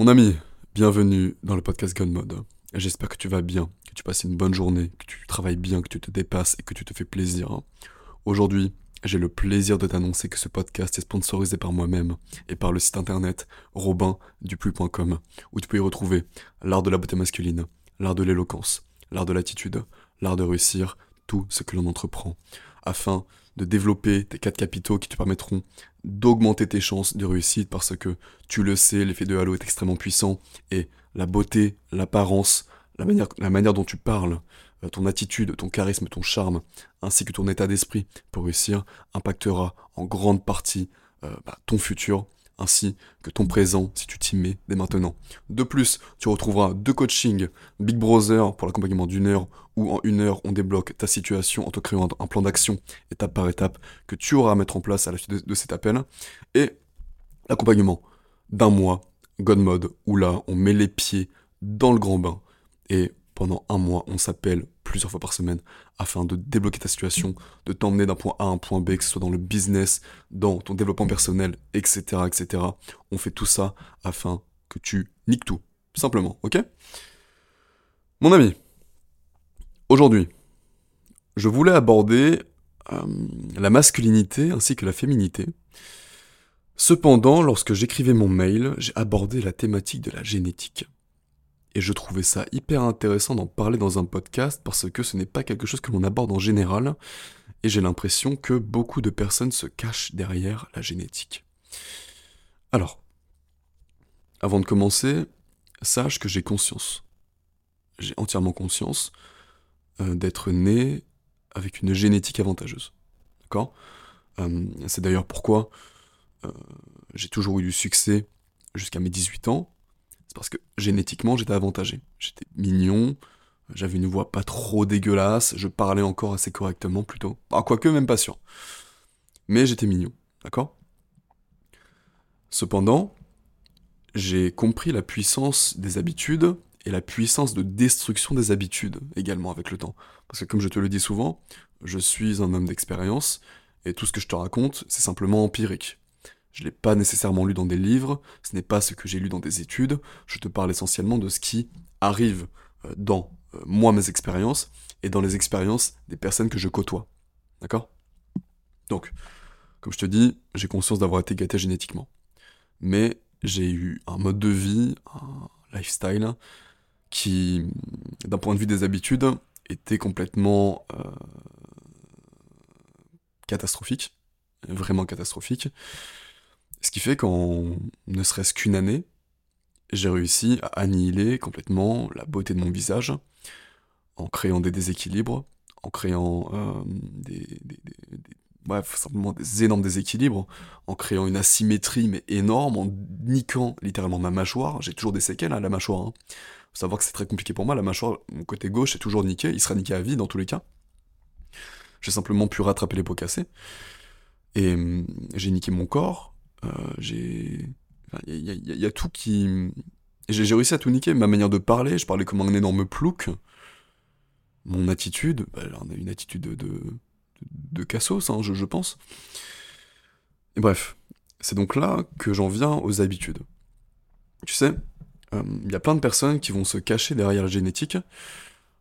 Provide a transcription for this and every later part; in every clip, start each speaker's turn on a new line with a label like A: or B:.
A: Mon ami, bienvenue dans le podcast Gun Mode. J'espère que tu vas bien, que tu passes une bonne journée, que tu travailles bien, que tu te dépasses et que tu te fais plaisir. Aujourd'hui, j'ai le plaisir de t'annoncer que ce podcast est sponsorisé par moi-même et par le site internet robinduplu.com où tu peux y retrouver l'art de la beauté masculine, l'art de l'éloquence, l'art de l'attitude, l'art de réussir, tout ce que l'on entreprend, afin de développer tes quatre capitaux qui te permettront d'augmenter tes chances de réussite parce que tu le sais, l'effet de halo est extrêmement puissant et la beauté, l'apparence, la manière, dont tu parles, euh, ton attitude, ton charisme, ton charme, ainsi que ton état d'esprit pour réussir impactera en grande partie euh, bah, ton futur ainsi que ton présent si tu t'y mets dès maintenant. De plus, tu retrouveras deux coachings Big Brother pour l'accompagnement d'une heure où en une heure on débloque ta situation en te créant un plan d'action étape par étape que tu auras à mettre en place à la suite de, cet appel et l'accompagnement d'un mois God Mode où là on met les pieds dans le grand bain et pendant un mois on s'appelle plusieurs fois par semaine afin de débloquer ta situation, de t'emmener d'un point A à un point B, que ce soit dans le business, dans ton développement personnel, etc., etc. On fait tout ça afin que tu niques tout, simplement, ok? Mon ami, aujourd'hui, je voulais aborder euh, la masculinité ainsi que la féminité. Cependant, lorsque j'écrivais mon mail, j'ai abordé la thématique de la génétique. Et je trouvais ça hyper intéressant d'en parler dans un podcast parce que ce n'est pas quelque chose que l'on aborde en général. Et j'ai l'impression que beaucoup de personnes se cachent derrière la génétique. Alors, avant de commencer, sache que j'ai conscience. J'ai entièrement conscience euh, d'être né avec une génétique avantageuse. D'accord? Euh, C'est d'ailleurs pourquoi euh, j'ai toujours eu du succès jusqu'à mes 18 ans, c'est parce que génétiquement, j'étais avantagé. J'étais mignon, j'avais une voix pas trop dégueulasse, je parlais encore assez correctement plutôt. Ah, quoique, même pas sûr. Mais j'étais mignon, d'accord? Cependant, j'ai compris la puissance des habitudes et la puissance de destruction des habitudes également avec le temps. Parce que comme je te le dis souvent, je suis un homme d'expérience et tout ce que je te raconte, c'est simplement empirique. Je ne l'ai pas nécessairement lu dans des livres, ce n'est pas ce que j'ai lu dans des études, je te parle essentiellement de ce qui arrive euh, dans euh, moi mes expériences et dans les expériences des personnes que je côtoie. D'accord? Donc, comme je te dis, j'ai conscience d'avoir été gâté génétiquement. Mais j'ai eu un mode de vie, un lifestyle, qui, d'un point de vue des habitudes, était complètement euh, catastrophique, vraiment catastrophique. Qui fait qu'en ne serait-ce qu'une année, j'ai réussi à annihiler complètement la beauté de mon visage, en créant des déséquilibres, en créant euh, des, énormes déséquilibres, en créant une asymétrie mais énorme, en niquant littéralement ma mâchoire. J'ai toujours des séquelles à hein, la mâchoire. Hein. Faut savoir que c'est très compliqué pour moi. La mâchoire, mon côté gauche est toujours niqué. Il sera niqué à vie dans tous les cas. J'ai simplement pu rattraper les pots cassés. Et hum, j'ai niqué mon corps, j'ai. Il y, a tout qui. J'ai réussi à tout niquer. Ma manière de parler, je parlais comme un énorme plouc. Mon attitude, bah, on a une attitude de, de, de cassos, hein, je, pense. Et bref, c'est donc là que j'en viens aux habitudes. Tu sais, euh, il y a plein de personnes qui vont se cacher derrière la génétique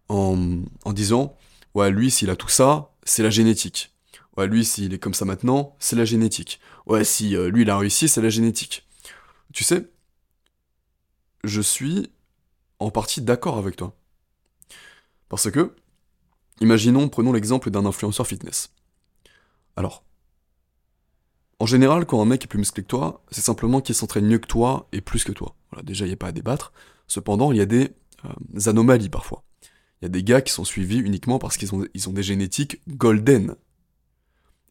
A: en, en disant Ouais, lui, s'il a tout ça, c'est la génétique. Ouais, lui, s'il est comme ça maintenant, c'est la génétique. Ouais, si euh, lui, il a réussi, c'est la génétique. Tu sais, je suis en partie d'accord avec toi. Parce que, imaginons, prenons l'exemple d'un influenceur fitness. Alors, en général, quand un mec est plus musclé que toi, c'est simplement qu'il s'entraîne mieux que toi et plus que toi. Voilà, déjà, il n'y a pas à débattre. Cependant, il y a des euh, anomalies parfois. Il y a des gars qui sont suivis uniquement parce qu'ils ont, des génétiques golden.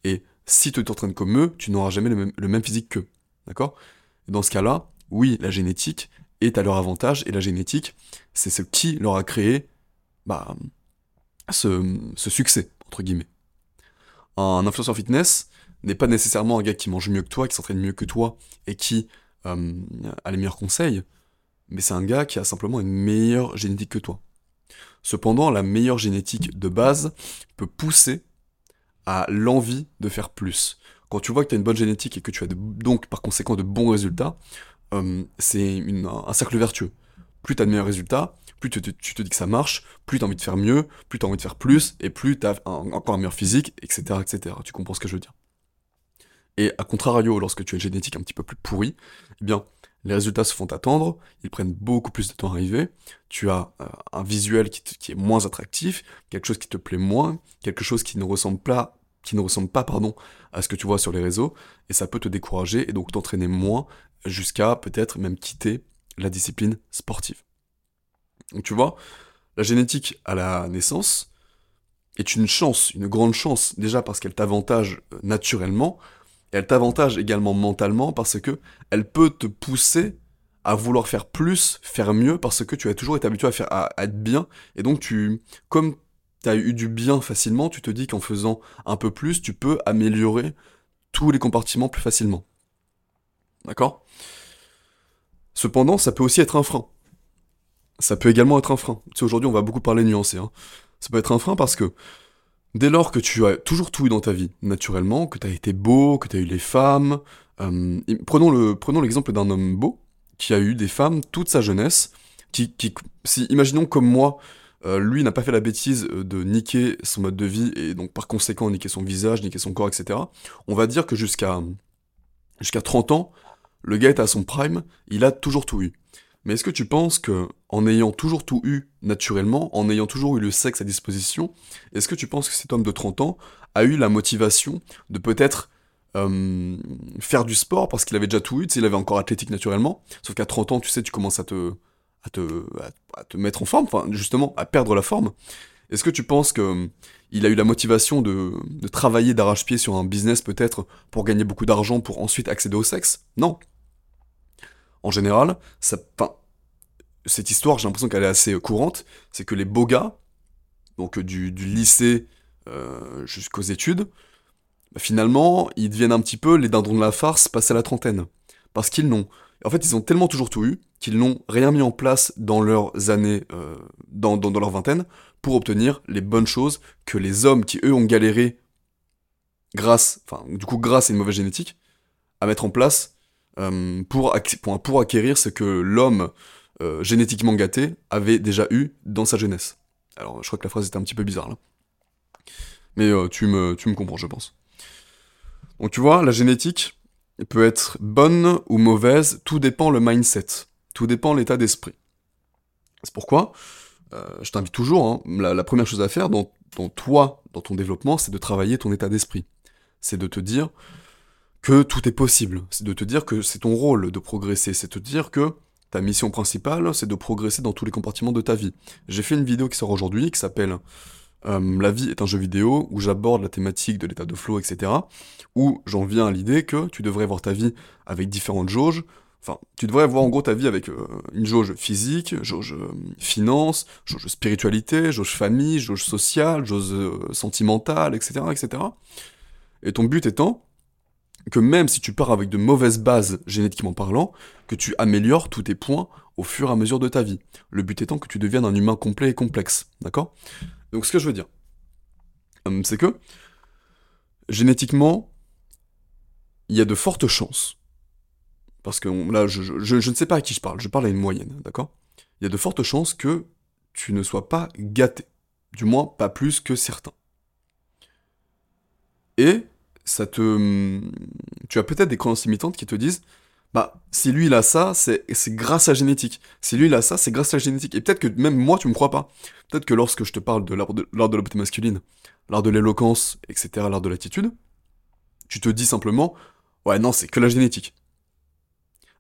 A: Et si tu t'entraînes comme eux, tu n'auras jamais le même, physique qu'eux. D'accord? Dans ce cas-là, oui, la génétique est à leur avantage, et la génétique, c'est ce qui leur a créé bah, ce, succès, entre guillemets. Un influenceur fitness n'est pas nécessairement un gars qui mange mieux que toi, qui s'entraîne mieux que toi, et qui euh, a les meilleurs conseils, mais c'est un gars qui a simplement une meilleure génétique que toi. Cependant, la meilleure génétique de base peut pousser à l'envie de faire plus. Quand tu vois que tu as une bonne génétique et que tu as donc par conséquent de bons résultats, euh, c'est un cercle vertueux. Plus tu as de meilleurs résultats, plus tu te, dis que ça marche, plus tu as envie de faire mieux, plus tu as envie de faire plus, et plus tu as encore un meilleur physique, etc., etc. Tu comprends ce que je veux dire? Et à contrario, lorsque tu as une génétique un petit peu plus pourrie, eh bien, les résultats se font attendre, ils prennent beaucoup plus de temps à arriver, tu as euh, un visuel qui, est moins attractif, quelque chose qui te plaît moins, quelque chose qui ne ressemble pas, pardon, à ce que tu vois sur les réseaux, et ça peut te décourager et donc t'entraîner moins jusqu'à peut-être même quitter la discipline sportive. Donc tu vois, la génétique à la naissance est une chance, une grande chance, déjà parce qu'elle t'avantage euh, naturellement, elle t'avantage également mentalement parce que elle peut te pousser à vouloir faire plus, faire mieux, parce que tu as toujours été habitué à, être bien, et donc tu, comme tu as eu du bien facilement, tu te dis qu'en faisant un peu plus, tu peux améliorer tous les compartiments plus facilement. D'accord? Cependant, ça peut aussi être un frein. Ça peut également être un frein. Tu sais, aujourd'hui, on va beaucoup parler nuancé. Hein. Ça peut être un frein parce que Dès lors que tu as toujours tout eu dans ta vie, naturellement, que tu as été beau, que tu as eu les femmes, euh, prenons, le, prenons l'exemple d'un homme beau qui a eu des femmes toute sa jeunesse, qui, qui si, imaginons comme moi, euh, lui n'a pas fait la bêtise euh, de niquer son mode de vie et donc par conséquent niquer son visage, niquer son corps, etc. On va dire que jusqu'à jusqu'à 30 ans, le gars est à son prime, il a toujours tout eu. Mais est-ce que tu penses que, en ayant toujours tout eu naturellement, en ayant toujours eu le sexe à disposition, est-ce que tu penses que cet homme de 30 ans a eu la motivation de peut-être euh, faire du sport parce qu'il avait déjà tout eu, s'il avait encore athlétique naturellement, sauf qu'à 30 ans, tu sais, tu commences à te, à te, à, te mettre en forme, enfin, justement, à perdre la forme. Est-ce que tu penses que il a eu la motivation de, de travailler d'arrache-pied sur un business peut-être pour gagner beaucoup d'argent pour ensuite accéder au sexe? Non, en général, cette histoire, j'ai l'impression qu'elle est assez courante, c'est que les beaux gars, donc euh, du, lycée euh, jusqu'aux études, bah, finalement, ils deviennent un petit peu les dindons de la farce passés à la trentaine. Parce qu'ils n'ont... En fait, ils ont tellement toujours tout eu qu'ils n'ont rien mis en place dans leurs années, euh, dans, dans, leur vingtaine, pour obtenir les bonnes choses que les hommes qui, eux, ont galéré grâce, du coup, grâce à une mauvaise génétique, à mettre en place euh, pour, pour, acquérir ce que l'homme euh, génétiquement gâté avait déjà eu dans sa jeunesse. Alors, je crois que la phrase était un petit peu bizarre là. Mais euh, tu, me, tu me comprends, je pense. Donc, tu vois, la génétique peut être bonne ou mauvaise, tout dépend le mindset, tout dépend l'état d'esprit. C'est pourquoi je t'invite toujours, hein, la, première chose à faire dans, dans toi, dans ton développement, c'est de travailler ton état d'esprit. C'est de te dire, que tout est possible. C'est de te dire que c'est ton rôle de progresser. C'est de te dire que ta mission principale, c'est de progresser dans tous les compartiments de ta vie. J'ai fait une vidéo qui sort aujourd'hui qui s'appelle euh, La vie est un jeu vidéo, où j'aborde la thématique de l'état de flow, etc. Où j'en viens à l'idée que tu devrais voir ta vie avec différentes jauges. Enfin, tu devrais voir en gros ta vie avec euh, une jauge physique, jauge euh, finance, jauge spiritualité, jauge famille, jauge sociale, jauge sentimentale, etc., etc. Et ton but étant que même si tu pars avec de mauvaises bases génétiquement parlant, que tu améliores tous tes points au fur et à mesure de ta vie. Le but étant que tu deviennes un humain complet et complexe. D'accord? Donc ce que je veux dire, hum, c'est que génétiquement, il y a de fortes chances. Parce que là, je, je, ne sais pas à qui je parle, je parle à une moyenne, d'accord? Il y a de fortes chances que tu ne sois pas gâté. Du moins, pas plus que certains. Et ça te. Hum, tu as peut-être des croyances limitantes qui te disent bah, si lui il a ça, c'est grâce à la génétique. Si lui il a ça, c'est grâce à la génétique. Et peut-être que même moi, tu me crois pas. Peut-être que lorsque je te parle de l'art de, la masculine, l'art de l'éloquence, etc., l'art de l'attitude, tu te dis simplement, ouais, non, c'est que la génétique.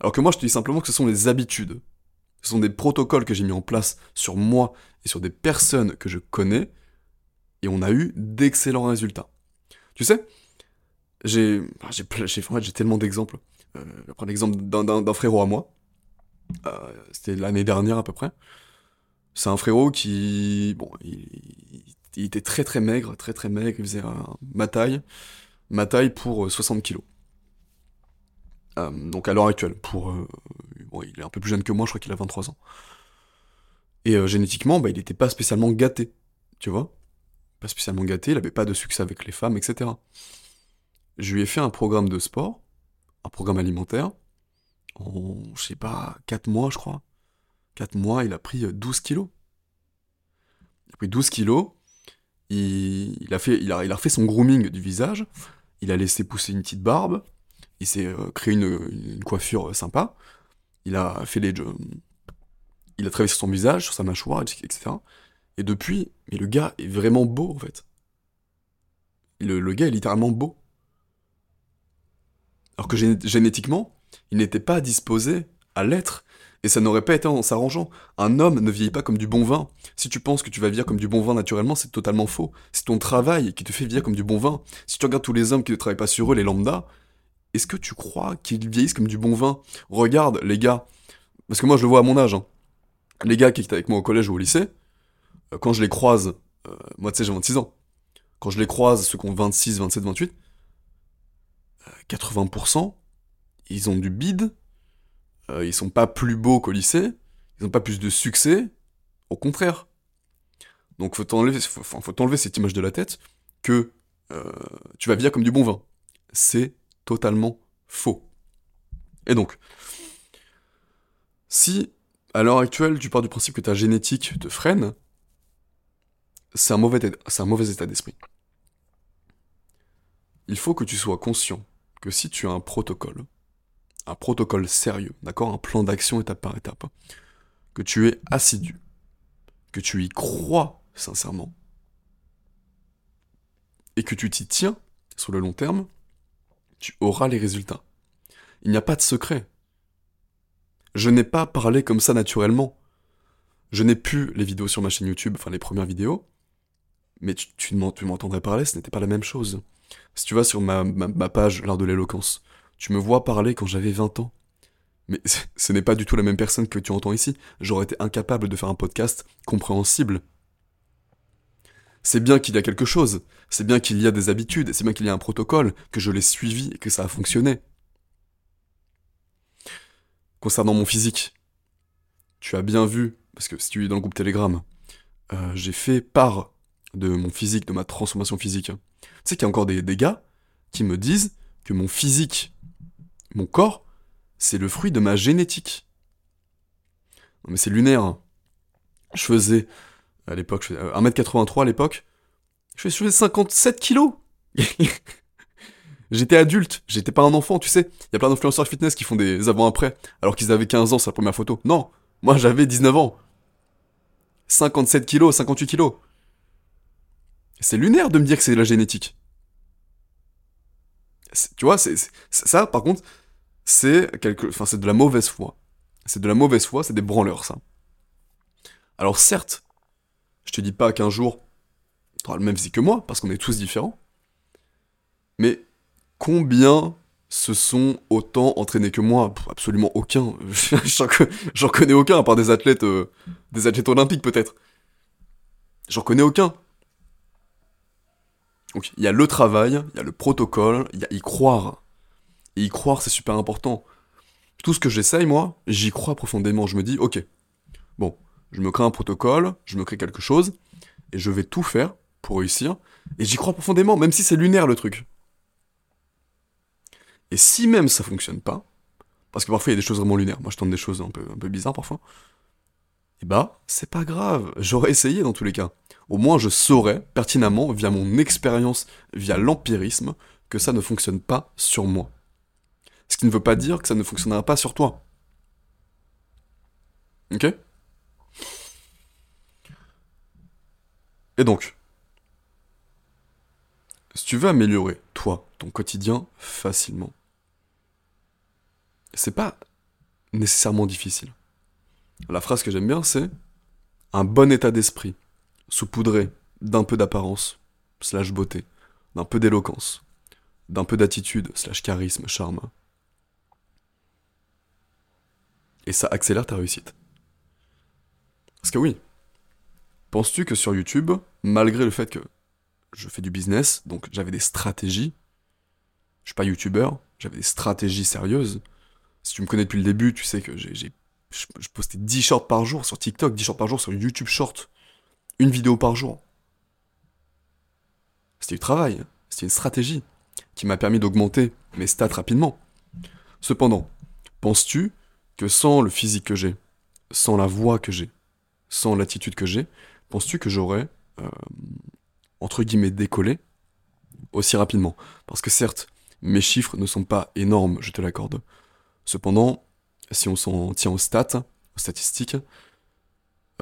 A: Alors que moi, je te dis simplement que ce sont des habitudes. Ce sont des protocoles que j'ai mis en place sur moi et sur des personnes que je connais, et on a eu d'excellents résultats. Tu sais, j'ai j'ai tellement d'exemples. Euh, je vais prendre l'exemple d'un frérot à moi. Euh, c'était l'année dernière à peu près. C'est un frérot qui, bon, il, était très très maigre, très très maigre, il faisait ma taille, ma taille pour 60 euh, kilos. donc à l'heure actuelle, pour, bon, il est un peu plus jeune que moi, je crois qu'il a 23 ans. Et génétiquement, bah, il n'était pas spécialement gâté, tu vois. Pas spécialement gâté, il avait pas de succès avec les femmes, etc je lui ai fait un programme de sport, un programme alimentaire, en, je sais pas, 4 mois, je crois. 4 mois, il a pris 12 kilos. Il a pris 12 kilos. Il, a fait, refait son grooming du visage. Il a laissé pousser une petite barbe. Il s'est créé une, coiffure sympa. Il a fait les. Il a travaillé sur son visage, sur sa mâchoire, etc. Et depuis, mais le gars est vraiment beau en fait. Le gars est littéralement beau. Alors que génétiquement, il n'était pas disposé à l'être. Et ça n'aurait pas été en s'arrangeant. Un homme ne vieillit pas comme du bon vin. Si tu penses que tu vas vieillir comme du bon vin naturellement, c'est totalement faux. C'est ton travail qui te fait vieillir comme du bon vin. Si tu regardes tous les hommes qui ne travaillent pas sur eux, les lambda, est-ce que tu crois qu'ils vieillissent comme du bon vin? Regarde, les gars, parce que moi je le vois à mon âge, hein. les gars qui étaient avec moi au collège ou au lycée, euh, quand je les croise, euh, moi tu sais j'ai 26 ans, quand je les croise, ceux qui ont 26, 27, 28, 80%, ils ont du bide, euh, ils sont pas plus beaux qu'au lycée, ils ont pas plus de succès, au contraire. Donc faut t'enlever, faut, t'enlever cette image de la tête que euh, tu vas vivre comme du bon vin. C'est totalement faux. Et donc, si à l'heure actuelle tu pars du principe que ta génétique te freine, c'est un mauvais, c'est un mauvais état d'esprit. Il faut que tu sois conscient si tu as un protocole, un protocole sérieux, d'accord, un plan d'action étape par étape, que tu es assidu, que tu y crois sincèrement, et que tu t'y tiens sur le long terme, tu auras les résultats. Il n'y a pas de secret. Je n'ai pas parlé comme ça naturellement. Je n'ai plus les vidéos sur ma chaîne YouTube, enfin les premières vidéos, mais tu m'entendrais parler, ce n'était pas la même chose. Si tu vas sur ma, page L'art de l'éloquence, tu me vois parler quand j'avais 20 ans. Mais ce n'est pas du tout la même personne que tu entends ici. J'aurais été incapable de faire un podcast compréhensible. C'est bien qu'il y a quelque chose, c'est bien qu'il y a des habitudes, c'est bien qu'il y a un protocole, que je l'ai suivi et que ça a fonctionné. Concernant mon physique, tu as bien vu, parce que si tu es dans le groupe Telegram, euh, j'ai fait part de mon physique, de ma transformation physique. Tu sais qu'il y a encore des, gars qui me disent que mon physique, mon corps, c'est le fruit de ma génétique. Non mais c'est lunaire. Hein. Je faisais, à l'époque, 1m83 euh, à l'époque, je faisais 57 kilos J'étais adulte, j'étais pas un enfant, tu sais. Il y a plein d'influenceurs fitness qui font des avant-après, alors qu'ils avaient 15 ans, c'est la première photo. Non, moi j'avais 19 ans. 57 kilos, 58 kilos. C'est lunaire de me dire que c'est de la génétique. Tu vois, ça, par contre, c'est de la mauvaise foi. C'est de la mauvaise foi, c'est des branleurs, ça. Alors certes, je te dis pas qu'un jour, tu auras le même physique que moi, parce qu'on est tous différents. Mais combien se sont autant entraînés que moi? Absolument aucun. J'en connais aucun, à part des athlètes, euh, des athlètes olympiques peut-être. J'en connais aucun. Donc il y a le travail, il y a le protocole, il y a y croire. Et y croire, c'est super important. Tout ce que j'essaye, moi, j'y crois profondément. Je me dis, ok, bon, je me crée un protocole, je me crée quelque chose, et je vais tout faire pour réussir. Et j'y crois profondément, même si c'est lunaire le truc. Et si même ça fonctionne pas, parce que parfois il y a des choses vraiment lunaires, moi je tente des choses un peu, bizarres parfois, eh bah, c'est pas grave, j'aurais essayé dans tous les cas au moins je saurais pertinemment, via mon expérience, via l'empirisme, que ça ne fonctionne pas sur moi. Ce qui ne veut pas dire que ça ne fonctionnera pas sur toi. Ok? Et donc, si tu veux améliorer, toi, ton quotidien facilement, c'est pas nécessairement difficile. La phrase que j'aime bien, c'est un bon état d'esprit saupoudré d'un peu d'apparence, slash beauté, d'un peu d'éloquence, d'un peu d'attitude, slash charisme, charme. Et ça accélère ta réussite. Parce que oui, penses-tu que sur YouTube, malgré le fait que je fais du business, donc j'avais des stratégies, je suis pas youtubeur, j'avais des stratégies sérieuses. Si tu me connais depuis le début, tu sais que j'ai, je postais 10 shorts par jour sur TikTok, 10 shorts par jour sur YouTube Short une vidéo par jour. C'était du travail, c'était une stratégie qui m'a permis d'augmenter mes stats rapidement. Cependant, Penses-tu que sans le physique que j'ai, sans la voix que j'ai, sans l'attitude que j'ai, penses-tu que j'aurais, euh, entre guillemets, décollé aussi rapidement? Parce que certes, mes chiffres ne sont pas énormes, je te l'accorde. Cependant, si on s'en tient aux stats, aux statistiques,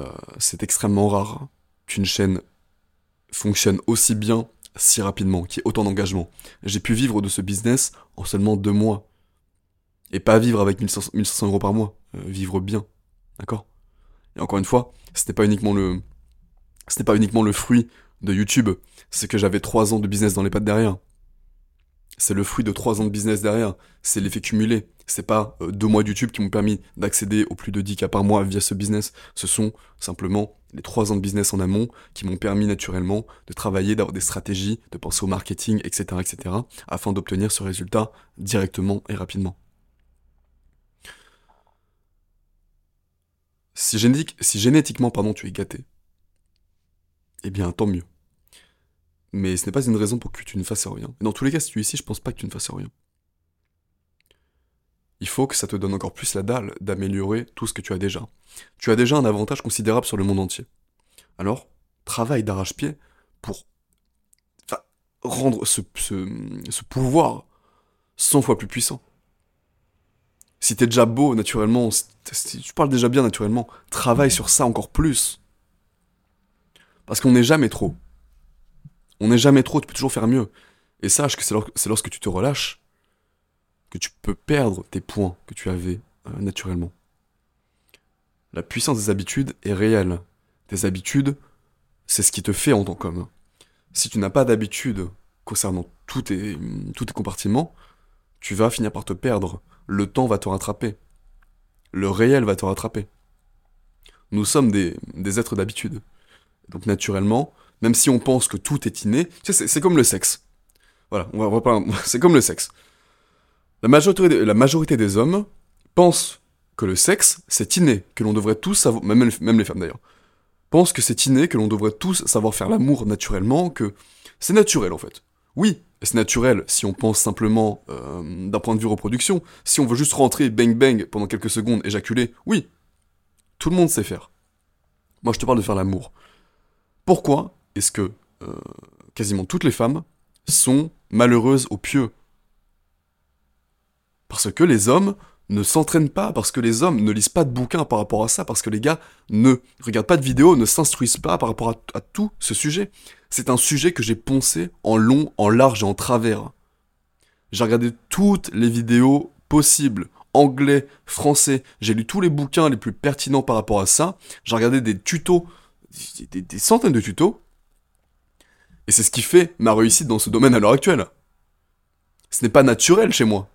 A: euh, c'est extrêmement rare qu'une chaîne fonctionne aussi bien si rapidement, qu'il y ait autant d'engagement. J'ai pu vivre de ce business en seulement deux mois. Et pas vivre avec 1500, euros par mois, euh, vivre bien. D'accord? Et encore une fois, n'est pas pas uniquement le fruit de YouTube, c'est que j'avais trois ans de business dans les pattes derrière. C'est le fruit de trois ans de business derrière. C'est l'effet cumulé. C'est pas euh, deux mois YouTube qui m'ont permis d'accéder aux plus de 10 cas par mois via ce business. Ce sont simplement les trois ans de business en amont qui m'ont permis naturellement de travailler, d'avoir des stratégies, de penser au marketing, etc., etc., afin d'obtenir ce résultat directement et rapidement. Si, si génétiquement pardon, tu es gâté, eh bien tant mieux. Mais ce n'est pas une raison pour que tu ne fasses rien. dans tous les cas, si tu es ici, je pense pas que tu ne fasses rien. Il faut que ça te donne encore plus la dalle d'améliorer tout ce que tu as déjà. Tu as déjà un avantage considérable sur le monde entier. Alors, travaille d'arrache-pied pour rendre ce, ce, pouvoir 100 fois plus puissant. Si t'es déjà beau naturellement, si tu parles déjà bien naturellement, travaille sur ça encore plus. Parce qu'on n'est jamais trop. On n'est jamais trop, tu peux toujours faire mieux. Et sache que c'est lorsque tu te relâches que tu peux perdre tes points que tu avais euh, naturellement. La puissance des habitudes est réelle. Tes habitudes, c'est ce qui te fait en tant qu'homme. Si tu n'as pas d'habitude concernant tous tes, tous tes compartiments, tu vas finir par te perdre. Le temps va te rattraper. Le réel va te rattraper. Nous sommes des, des êtres d'habitude. Donc naturellement, même si on pense que tout est inné, c'est comme le sexe. Voilà, on va, pas, c'est comme le sexe. La majorité, des hommes pensent que le sexe, c'est inné, que l'on devrait tous savoir, même, même les femmes d'ailleurs, pensent que c'est inné, que l'on devrait tous savoir faire l'amour naturellement, que c'est naturel en fait. Oui, c'est naturel si on pense simplement euh, d'un point de vue reproduction. Si on veut juste rentrer, bang bang, pendant quelques secondes, éjaculer, oui, tout le monde sait faire. Moi je te parle de faire l'amour. Pourquoi? Est-ce que euh, quasiment toutes les femmes sont malheureuses au pieu Parce que les hommes ne s'entraînent pas, parce que les hommes ne lisent pas de bouquins par rapport à ça, parce que les gars ne regardent pas de vidéos, ne s'instruisent pas par rapport à, tout ce sujet. C'est un sujet que j'ai poncé en long, en large et en travers. J'ai regardé toutes les vidéos possibles, anglais, français, j'ai lu tous les bouquins les plus pertinents par rapport à ça, j'ai regardé des tutos, des centaines de tutos, et c'est ce qui fait ma réussite dans ce domaine à l'heure actuelle. Ce n'est pas naturel chez moi.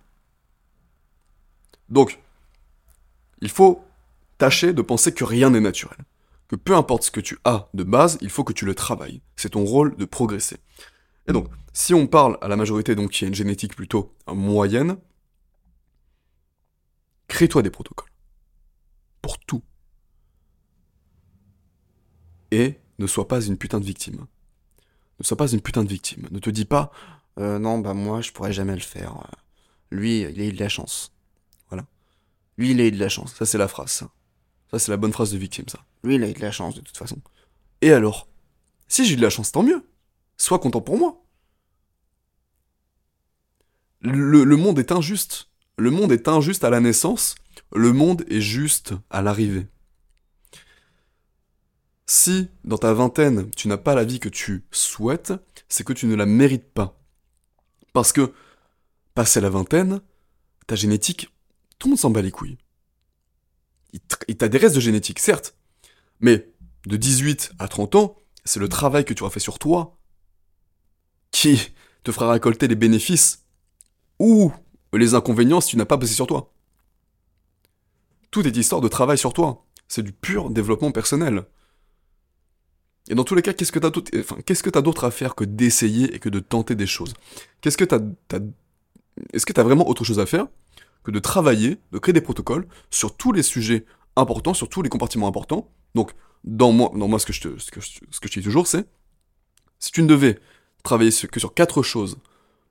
A: Donc, il faut tâcher de penser que rien n'est naturel. Que peu importe ce que tu as de base, il faut que tu le travailles. C'est ton rôle de progresser. Et donc, si on parle à la majorité donc qui a une génétique plutôt moyenne, crée-toi des protocoles. Pour tout. Et ne sois pas une putain de victime. Ne sois pas une putain de victime. Ne te dis pas, euh, non, bah moi, je pourrais jamais le faire. Lui, il a eu de la chance. Voilà. Lui, il a eu de la chance. Ça, c'est la phrase, ça. C'est la bonne phrase de victime, ça. Lui, il a eu de la chance, de toute façon. Et alors? Si j'ai eu de la chance, tant mieux. Sois content pour moi. Le monde est injuste. Le monde est injuste à la naissance. Le monde est juste à l'arrivée. Si, dans ta vingtaine, tu n'as pas la vie que tu souhaites, c'est que tu ne la mérites pas. Parce que, passé la vingtaine, ta génétique, tout le monde s'en bat les couilles. Il t'a des restes de génétique, certes, mais de 18 à 30 ans, c'est le travail que tu auras fait sur toi qui te fera récolter les bénéfices ou les inconvénients si tu n'as pas bossé sur toi. Tout est histoire de travail sur toi. C'est du pur développement personnel. Et dans tous les cas, qu'est-ce que t'as d'autre, enfin, que d'autre à faire que d'essayer et que de tenter des choses? Qu'est-ce que t'as, est-ce que t'as vraiment autre chose à faire que de travailler, de créer des protocoles sur tous les sujets importants, sur tous les compartiments importants? Donc, dans moi, dans moi ce que je te, ce que je, ce que je dis toujours, c'est si tu ne devais travailler que sur quatre choses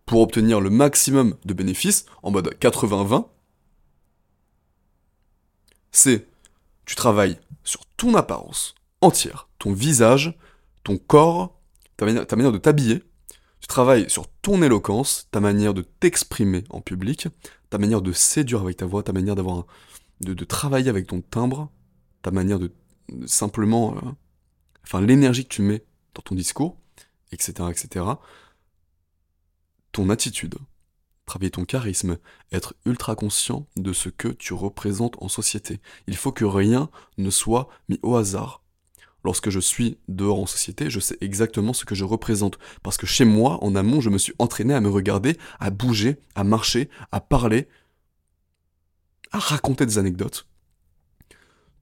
A: pour obtenir le maximum de bénéfices, en mode 80-20, c'est tu travailles sur ton apparence entière, ton visage, ton corps, ta manière, de t'habiller. Tu travailles sur ton éloquence, ta manière de t'exprimer en public, ta manière de séduire avec ta voix, ta manière d'avoir de, de, travailler avec ton timbre, ta manière de, simplement, euh, enfin l'énergie que tu mets dans ton discours, etc., etc. Ton attitude, travailler ton charisme, être ultra conscient de ce que tu représentes en société. Il faut que rien ne soit mis au hasard. Lorsque je suis dehors en société, je sais exactement ce que je représente. Parce que chez moi, en amont, je me suis entraîné à me regarder, à bouger, à marcher, à parler, à raconter des anecdotes.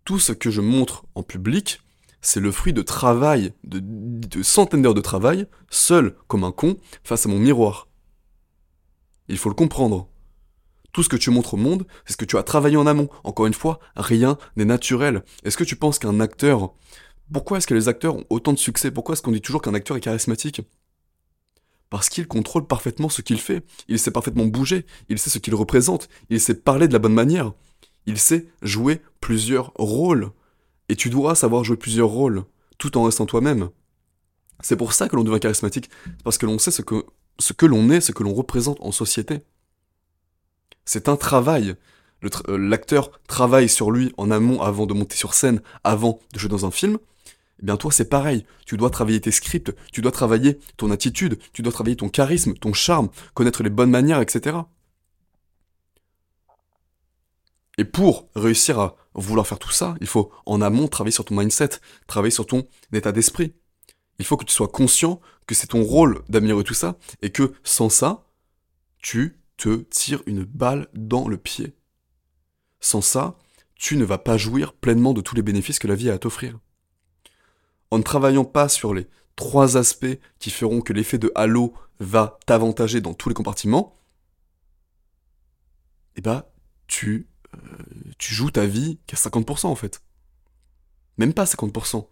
A: Tout ce que je montre en public, c'est le fruit de travail, de, centaines d'heures de travail, seul comme un con, face à mon miroir. Il faut le comprendre. Tout ce que tu montres au monde, c'est ce que tu as travaillé en amont. Encore une fois, rien n'est naturel. Est-ce que tu penses qu'un acteur... Pourquoi est-ce que les acteurs ont autant de succès? Pourquoi est-ce qu'on dit toujours qu'un acteur est charismatique? Parce qu'il contrôle parfaitement ce qu'il fait. Il sait parfaitement bouger. Il sait ce qu'il représente. Il sait parler de la bonne manière. Il sait jouer plusieurs rôles. Et tu dois savoir jouer plusieurs rôles, tout en restant toi-même. C'est pour ça que l'on devient charismatique. Parce que l'on sait ce que l'on est, ce que l'on représente en société. C'est un travail. Euh, l'acteur travaille sur lui en amont avant de monter sur scène, avant de jouer dans un film. Eh bien toi c'est pareil, tu dois travailler tes scripts, tu dois travailler ton attitude, tu dois travailler ton charisme, ton charme, connaître les bonnes manières, etc. Et pour réussir à vouloir faire tout ça, il faut en amont travailler sur ton mindset, travailler sur ton état d'esprit. Il faut que tu sois conscient que c'est ton rôle d'améliorer tout ça, et que sans ça, tu te tires une balle dans le pied. Sans ça, tu ne vas pas jouir pleinement de tous les bénéfices que la vie a à t'offrir. En ne travaillant pas sur les trois aspects qui feront que l'effet de halo va t'avantager dans tous les compartiments, eh bah, tu, joues ta vie qu'à 50% en fait. Même pas 50%.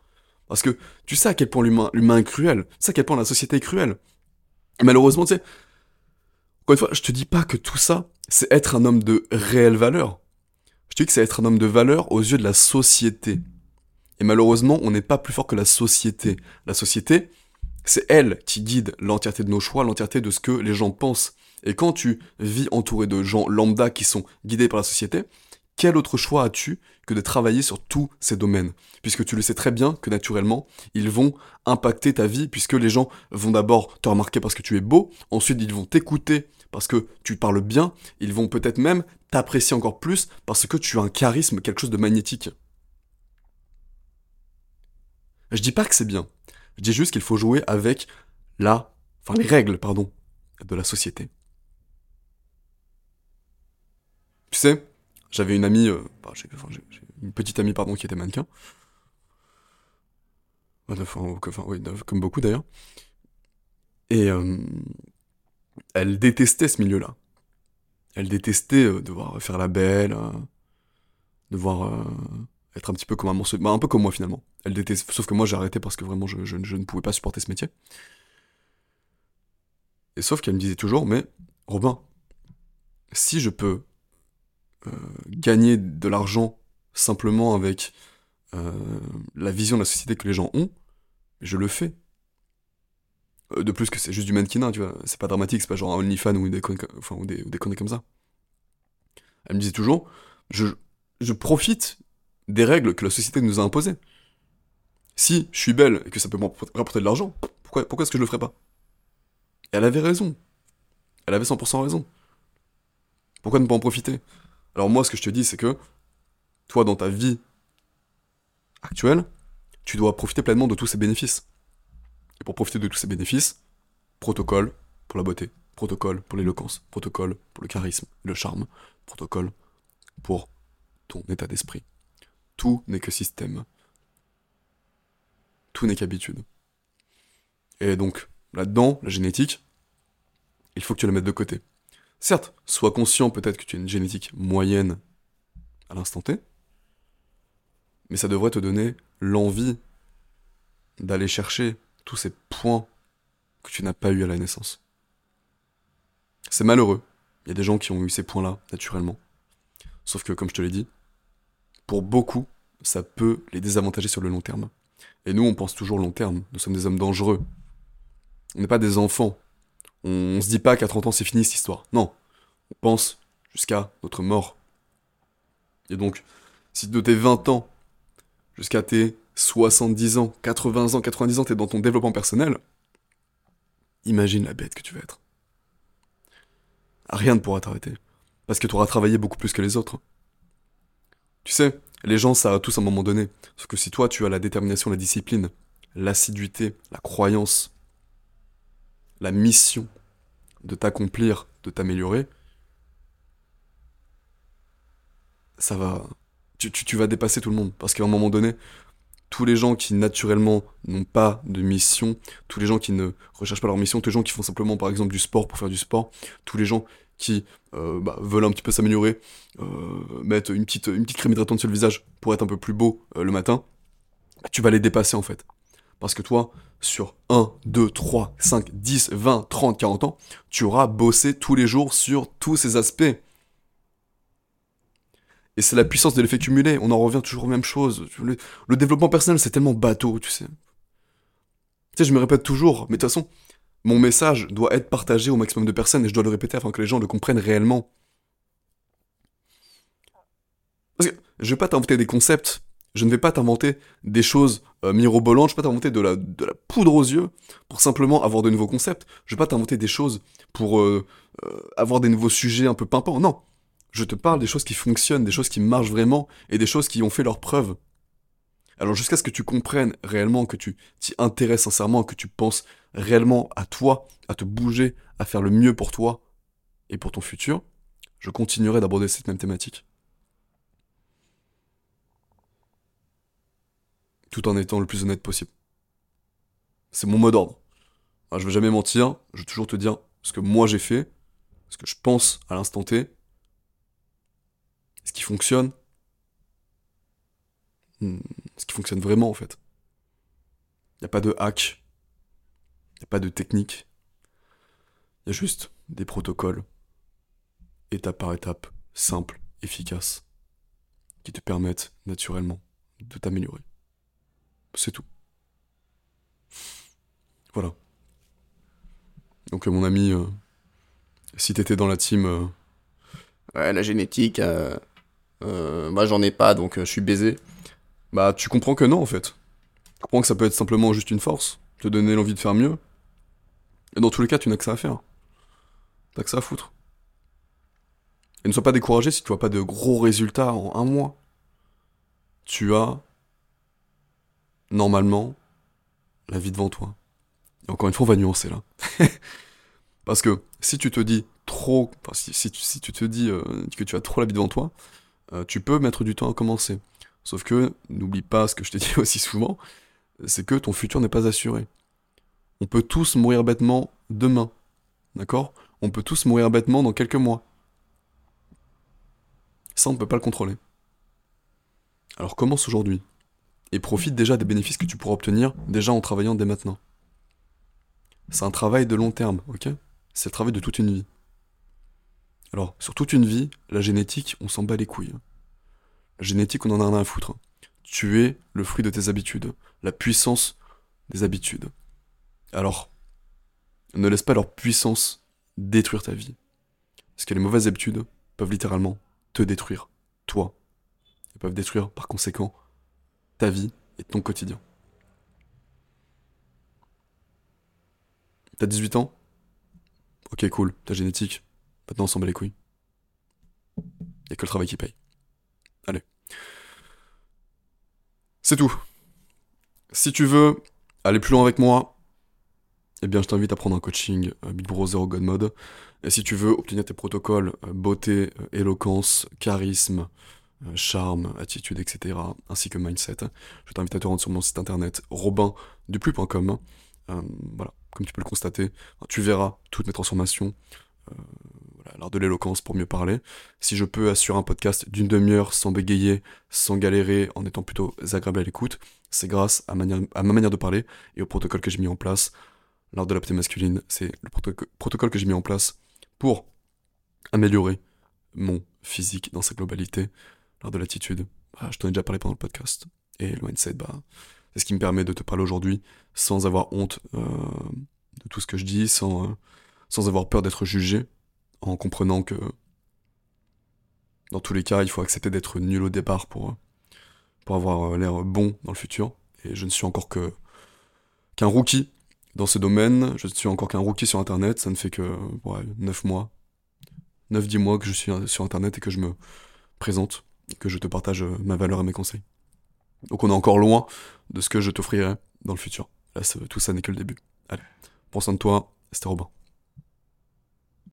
A: Parce que tu sais à quel point l'humain, l'humain est cruel. Tu sais à quel point la société est cruelle. Et malheureusement, tu sais, encore une fois, je te dis pas que tout ça, c'est être un homme de réelle valeur. Je te dis que c'est être un homme de valeur aux yeux de la société. Et malheureusement, on n'est pas plus fort que la société. La société, c'est elle qui guide l'entièreté de nos choix, l'entièreté de ce que les gens pensent. Et quand tu vis entouré de gens lambda qui sont guidés par la société, quel autre choix as-tu que de travailler sur tous ces domaines? Puisque tu le sais très bien que naturellement, ils vont impacter ta vie, puisque les gens vont d'abord te remarquer parce que tu es beau, ensuite ils vont t'écouter parce que tu parles bien, ils vont peut-être même t'apprécier encore plus parce que tu as un charisme, quelque chose de magnétique. Je dis pas que c'est bien, je dis juste qu'il faut jouer avec la, enfin les règles, pardon, de la société. Tu sais, j'avais une amie, euh, bah, une petite amie pardon qui était mannequin. Oui, comme beaucoup d'ailleurs. Et euh, elle détestait ce milieu-là. Elle détestait euh, devoir faire la belle, devoir être un petit peu comme un morceau, bah, un peu comme moi finalement. Elle détestait, sauf que moi j'ai arrêté parce que vraiment je, ne pouvais pas supporter ce métier. Et sauf qu'elle me disait toujours, mais Robin, si je peux euh, gagner de l'argent simplement avec euh, la vision de la société que les gens ont, je le fais. Euh, de plus que c'est juste du mannequinat, tu vois, c'est pas dramatique, c'est pas genre un OnlyFans ou des conneries, enfin, des, comme ça. Elle me disait toujours, je, je profite des règles que la société nous a imposées. Si je suis belle et que ça peut me rapporter de l'argent, pourquoi, est-ce que je le ferais pas? Et elle avait raison. Elle avait 100% raison. Pourquoi ne pas en profiter? Alors moi, ce que je te dis, c'est que toi, dans ta vie actuelle, tu dois profiter pleinement de tous ces bénéfices. Et pour profiter de tous ces bénéfices, protocole pour la beauté, protocole pour l'éloquence, protocole pour le charisme, le charme, protocole pour ton état d'esprit. Tout n'est que système. Tout n'est qu'habitude. Et donc, là-dedans, la génétique, il faut que tu la mettes de côté. Certes, sois conscient peut-être que tu as une génétique moyenne à l'instant T, mais ça devrait te donner l'envie d'aller chercher tous ces points que tu n'as pas eu à la naissance. C'est malheureux. Il y a des gens qui ont eu ces points-là, naturellement. Sauf que, comme je te l'ai dit, pour beaucoup, ça peut les désavantager sur le long terme. Et nous, on pense toujours long terme. Nous sommes des hommes dangereux. On n'est pas des enfants. On, se dit pas qu'à 30 ans, c'est fini cette histoire. Non. On pense jusqu'à notre mort. Et donc, si de tes 20 ans jusqu'à tes 70 ans, 80 ans, 90 ans, t'es dans ton développement personnel, imagine la bête que tu vas être. Rien ne pourra t'arrêter. Parce que tu auras travaillé beaucoup plus que les autres. Tu sais, les gens, ça a tous un moment donné. Sauf que si toi, tu as la détermination, la discipline, l'assiduité, la croyance, la mission de t'accomplir, de t'améliorer, ça va. Tu, vas dépasser tout le monde. Parce qu'à un moment donné, tous les gens qui naturellement n'ont pas de mission, tous les gens qui ne recherchent pas leur mission, tous les gens qui font simplement par exemple du sport pour faire du sport, tous les gens qui euh, bah, veulent un petit peu s'améliorer, euh, mettre une petite, crème hydratante sur le visage pour être un peu plus beau euh, le matin, tu vas les dépasser en fait. Parce que toi, sur 1, 2, 3, 5, 10, 20, 30, 40 ans, tu auras bossé tous les jours sur tous ces aspects. Et c'est la puissance de l'effet cumulé, on en revient toujours aux mêmes choses. Le développement personnel, c'est tellement bateau, tu sais. Tu sais, je me répète toujours, mais de toute façon, mon message doit être partagé au maximum de personnes et je dois le répéter afin que les gens le comprennent réellement. Parce que je vais pas t'inventer des concepts, je ne vais pas t'inventer des choses euh, mirobolantes, je vais pas t'inventer de la, poudre aux yeux pour simplement avoir de nouveaux concepts, je vais pas t'inventer des choses pour euh, euh, avoir des nouveaux sujets un peu pimpants, non. Je te parle des choses qui fonctionnent, des choses qui marchent vraiment et des choses qui ont fait leur preuve. Alors jusqu'à ce que tu comprennes réellement, que tu t'y intéresses sincèrement, que tu penses réellement à toi, à te bouger, à faire le mieux pour toi et pour ton futur, je continuerai d'aborder cette même thématique. Tout en étant le plus honnête possible. C'est mon mot d'ordre. Je ne vais jamais mentir, je vais toujours te dire ce que moi j'ai fait, ce que je pense à l'instant T, ce qui fonctionne, hmm, ce qui fonctionne vraiment en fait. Il n'y a pas de hack, il n'y a pas de technique, il y a juste des protocoles, étape par étape, simples, efficaces, qui te permettent naturellement de t'améliorer. C'est tout. Voilà. Donc euh, mon ami, euh, si t'étais dans la team... Euh,
B: ouais, la génétique, moi j'en ai pas, donc je suis baisé.
A: Bah, tu comprends que non, en fait. Tu comprends que ça peut être simplement juste une force, te donner l'envie de faire mieux. Et dans tous les cas, tu n'as que ça à faire. T'as que ça à foutre. Et ne sois pas découragé si tu vois pas de gros résultats en un mois. Tu as, normalement, la vie devant toi. Et encore une fois, on va nuancer là. Parce que si tu te dis trop, si, tu, te dis euh, que tu as trop la vie devant toi, euh, tu peux mettre du temps à commencer. Sauf que, n'oublie pas ce que je te dis aussi souvent, c'est que ton futur n'est pas assuré. On peut tous mourir bêtement demain. D'accord? On peut tous mourir bêtement dans quelques mois. Ça, on ne peut pas le contrôler. Alors commence aujourd'hui. Et profite déjà des bénéfices que tu pourras obtenir déjà en travaillant dès maintenant. C'est un travail de long terme, ok? C'est le travail de toute une vie. Alors, sur toute une vie, la génétique, on s'en bat les couilles. La génétique, on en a rien à foutre. Tu es le fruit de tes habitudes, la puissance des habitudes. Alors, ne laisse pas leur puissance détruire ta vie. Parce que les mauvaises habitudes peuvent littéralement te détruire, toi. Elles peuvent détruire par conséquent ta vie et ton quotidien. T'as 18 ans? Ok, cool, ta génétique. Maintenant, on s'en bat les couilles. a que le travail qui paye. Allez. C'est tout. Si tu veux aller plus loin avec moi, eh bien je t'invite à prendre un coaching euh, Big Bro Zero God Mode. Et si tu veux obtenir tes protocoles euh, beauté, euh, éloquence, charisme, charme, attitude, etc., ainsi que mindset, je t'invite à te rendre sur mon site internet robinduplu.com. voilà, comme tu peux le constater, tu verras toutes mes transformations l'art de l'éloquence pour mieux parler. Si je peux assurer un podcast d'une demi-heure sans bégayer, sans galérer, en étant plutôt agréable à l'écoute, c'est grâce à, ma manière de parler et au protocole que j'ai mis en place. L'art de la masculine, c'est le protocole que j'ai mis en place pour améliorer mon physique dans sa globalité. L'art de l'attitude, bah, je t'en ai déjà parlé pendant le podcast. Et le mindset, bah, c'est ce qui me permet de te parler aujourd'hui sans avoir honte euh, de tout ce que je dis, sans, euh, sans avoir peur d'être jugé, en comprenant que dans tous les cas, il faut accepter d'être nul au départ pour, pour avoir l'air bon dans le futur. Et je ne suis encore que qu'un rookie dans ce domaine. Je suis encore qu'un rookie sur Internet. Ça ne fait que ouais, 9 mois, 9-10 mois que je suis sur Internet et que je me présente, que je te partage ma valeur et mes conseils. Donc on est encore loin de ce que je t'offrirai dans le futur. Là, tout ça n'est que le début. Allez, prends soin de toi, c'était Robin.